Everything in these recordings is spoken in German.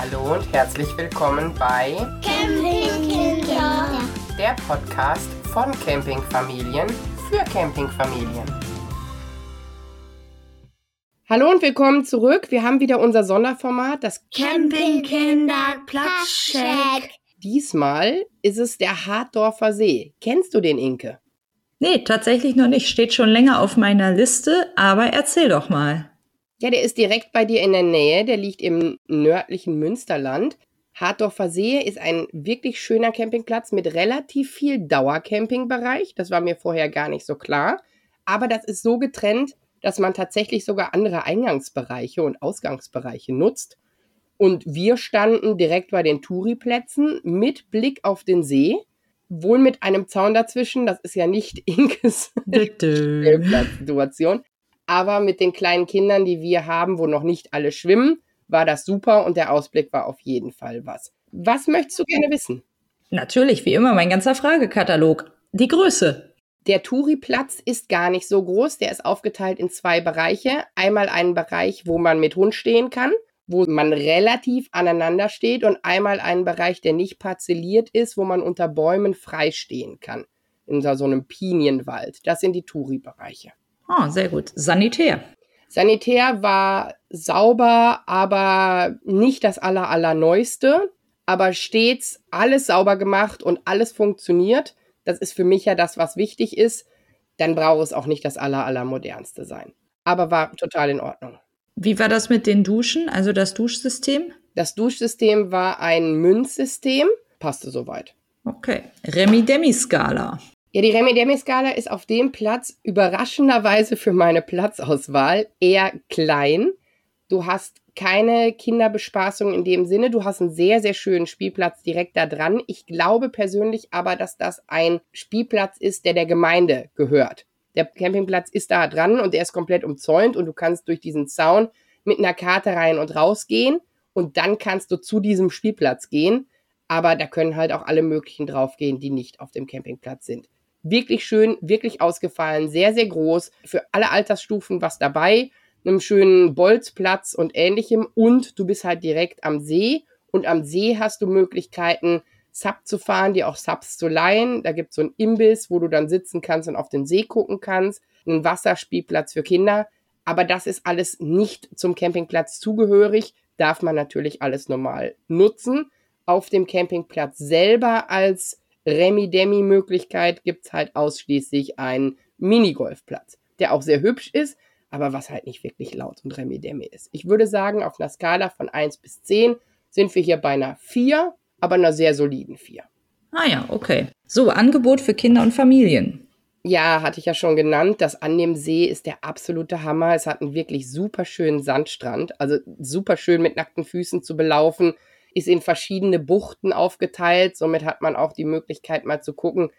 Hallo und herzlich willkommen bei Campingkinder. der Podcast von Campingfamilien für Campingfamilien. Hallo und willkommen zurück. Wir haben wieder unser Sonderformat, das Campingkinder Platzcheck. diesmal ist es der Hartdorfer See. Kennst du den Inke? Nee, tatsächlich noch nicht. Steht schon länger auf meiner Liste, aber erzähl doch mal. Ja, der ist direkt bei dir in der Nähe. Der liegt im nördlichen Münsterland. Hartdorfer See ist ein wirklich schöner Campingplatz mit relativ viel Dauercampingbereich. Das war mir vorher gar nicht so klar. Aber das ist so getrennt, dass man tatsächlich sogar andere Eingangsbereiche und Ausgangsbereiche nutzt. Und wir standen direkt bei den Touri-Plätzen mit Blick auf den See. Wohl mit einem Zaun dazwischen. Das ist ja nicht Inkes Stellplatzsituation. Aber mit den kleinen Kindern, die wir haben, wo noch nicht alle schwimmen, war das super und der Ausblick war auf jeden Fall was. Was möchtest du gerne wissen? Natürlich, wie immer, mein ganzer Fragekatalog. Die Größe. Der Touri-Platz ist gar nicht so groß. Der ist aufgeteilt in zwei Bereiche. Einmal einen Bereich, wo man mit Hund stehen kann, wo man relativ aneinander steht und einmal einen Bereich, der nicht parzelliert ist, wo man unter Bäumen frei stehen kann. In so einem Pinienwald. Das sind die Touri-Bereiche. Oh, sehr gut. Sanitär. Sanitär war sauber, aber nicht das aller, allerneueste, aber stets alles sauber gemacht und alles funktioniert. Das ist für mich ja das, was wichtig ist. Dann braucht es auch nicht das aller, allermodernste sein. Aber war total in Ordnung. Wie war das mit den Duschen, also das Duschsystem? Das Duschsystem war ein Münzsystem, passte soweit. Okay. Remi-Demi-Skala. Ja, die Remi-Demi-Skala ist auf dem Platz überraschenderweise für meine Platzauswahl eher klein. Du hast keine Kinderbespaßung in dem Sinne. Du hast einen sehr, sehr schönen Spielplatz direkt da dran. Ich glaube persönlich aber, dass das ein Spielplatz ist, der der Gemeinde gehört. Der Campingplatz ist da dran und der ist komplett umzäunt und du kannst durch diesen Zaun mit einer Karte rein und rausgehen und dann kannst du zu diesem Spielplatz gehen. Aber da können halt auch alle möglichen draufgehen, die nicht auf dem Campingplatz sind. Wirklich schön, wirklich ausgefallen, sehr, sehr groß. Für alle Altersstufen was dabei. Einem schönen Bolzplatz und ähnlichem. Und du bist halt direkt am See. Und am See hast du Möglichkeiten, Sub zu fahren, dir auch Subs zu leihen. Da gibt es so einen Imbiss, wo du dann sitzen kannst und auf den See gucken kannst. Ein Wasserspielplatz für Kinder. Aber das ist alles nicht zum Campingplatz zugehörig. Darf man natürlich alles normal nutzen. Auf dem Campingplatz selber als Remi-Demi-Möglichkeit gibt's halt ausschließlich einen Minigolfplatz, der auch sehr hübsch ist, aber was halt nicht wirklich laut und Remi-Demi ist. Ich würde sagen, auf einer Skala von 1 bis 10 sind wir hier bei einer 4, aber einer sehr soliden 4. Ah ja, okay. So, Angebot für Kinder und Familien. Ja, hatte ich ja schon genannt. Das an dem See ist der absolute Hammer. Es hat einen wirklich super schönen Sandstrand, also super schön mit nackten Füßen zu belaufen ist in verschiedene Buchten aufgeteilt. Somit hat man auch die Möglichkeit mal zu gucken,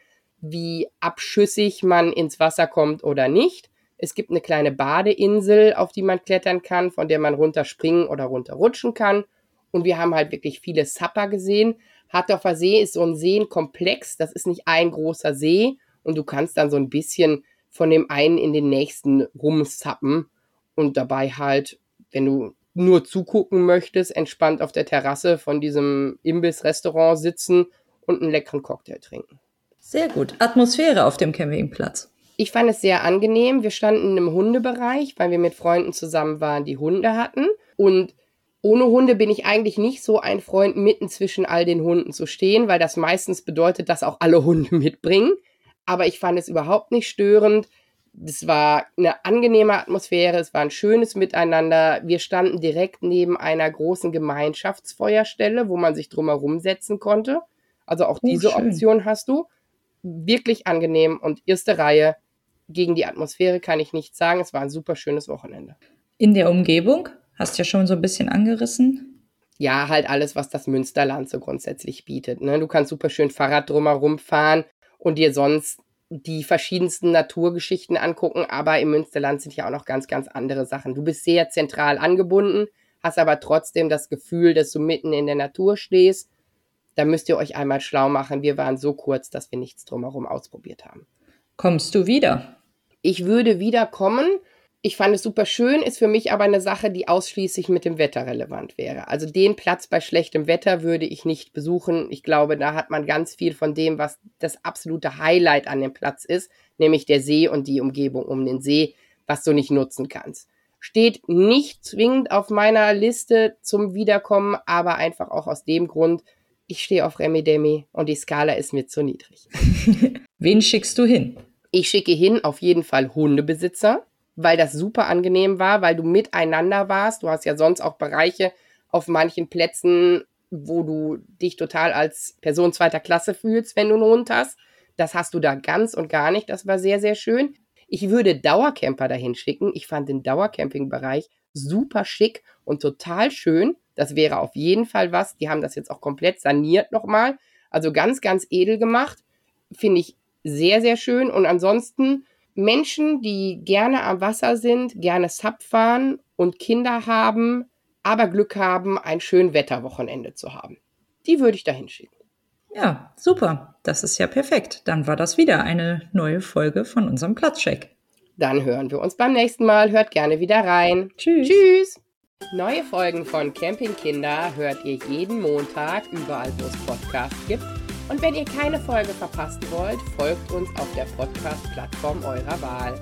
wie abschüssig man ins Wasser kommt oder nicht. Es gibt eine kleine Badeinsel, auf die man klettern kann, von der man runterspringen oder runterrutschen kann. Und wir haben halt wirklich viele Sapper gesehen. Hartdorfer See ist so ein Seenkomplex. Das ist nicht ein großer See. Und du kannst dann so ein bisschen von dem einen in den nächsten rumsappen. Und dabei halt, wenn du nur zugucken möchtest, entspannt auf der Terrasse von diesem Imbiss-Restaurant sitzen und einen leckeren Cocktail trinken. Sehr gut. Atmosphäre auf dem Campingplatz. Ich fand es sehr angenehm. Wir standen im Hundebereich, weil wir mit Freunden zusammen waren, die Hunde hatten. Und ohne Hunde bin ich eigentlich nicht so ein Freund, mitten zwischen all den Hunden zu stehen, weil das meistens bedeutet, dass auch alle Hunde mitbringen. Aber ich fand es überhaupt nicht störend. Es war eine angenehme Atmosphäre, es war ein schönes Miteinander. Wir standen direkt neben einer großen Gemeinschaftsfeuerstelle, wo man sich drumherum setzen konnte. Also auch Oh, diese schön. Option hast du. Wirklich angenehm und erste Reihe. Gegen die Atmosphäre kann ich nichts sagen. Es war ein super schönes Wochenende. In der Umgebung? Hast ja schon so ein bisschen angerissen. Ja, halt alles, was das Münsterland so grundsätzlich bietet. Ne? Du kannst super schön Fahrrad drumherum fahren und dir sonst die verschiedensten Naturgeschichten angucken, aber im Münsterland sind ja auch noch ganz, ganz andere Sachen. Du bist sehr zentral angebunden, hast aber trotzdem das Gefühl, dass du mitten in der Natur stehst. Da müsst ihr euch einmal schlau machen. Wir waren so kurz, dass wir nichts drumherum ausprobiert haben. Kommst du wieder? Ich würde wiederkommen. Ich fand es super schön, ist für mich aber eine Sache, die ausschließlich mit dem Wetter relevant wäre. Also den Platz bei schlechtem Wetter würde ich nicht besuchen. Ich glaube, da hat man ganz viel von dem, was das absolute Highlight an dem Platz ist, nämlich der See und die Umgebung um den See, was du nicht nutzen kannst. Steht nicht zwingend auf meiner Liste zum Wiederkommen, aber einfach auch aus dem Grund, ich stehe auf Remi Demi und die Skala ist mir zu niedrig. Wen schickst du hin? Ich schicke hin auf jeden Fall Hundebesitzer weil das super angenehm war, weil du miteinander warst. Du hast ja sonst auch Bereiche auf manchen Plätzen, wo du dich total als Person zweiter Klasse fühlst, wenn du einen Hund hast. Das hast du da ganz und gar nicht. Das war sehr, sehr schön. Ich würde Dauercamper dahin schicken. Ich fand den Dauercamping-Bereich super schick und total schön. Das wäre auf jeden Fall was. Die haben das jetzt auch komplett saniert nochmal. Also ganz, ganz edel gemacht. Finde ich sehr, sehr schön. Und ansonsten Menschen, die gerne am Wasser sind, gerne Sub fahren und Kinder haben, aber Glück haben, ein schön Wetterwochenende zu haben. Die würde ich dahin schicken. Ja, super. Das ist ja perfekt. Dann war das wieder eine neue Folge von unserem Platzcheck. Dann hören wir uns beim nächsten Mal. Hört gerne wieder rein. Tschüss. Tschüss. Neue Folgen von Campingkinder hört ihr jeden Montag überall, wo es Podcasts gibt und wenn ihr keine Folge verpassen wollt, folgt uns auf der Podcast-Plattform eurer Wahl.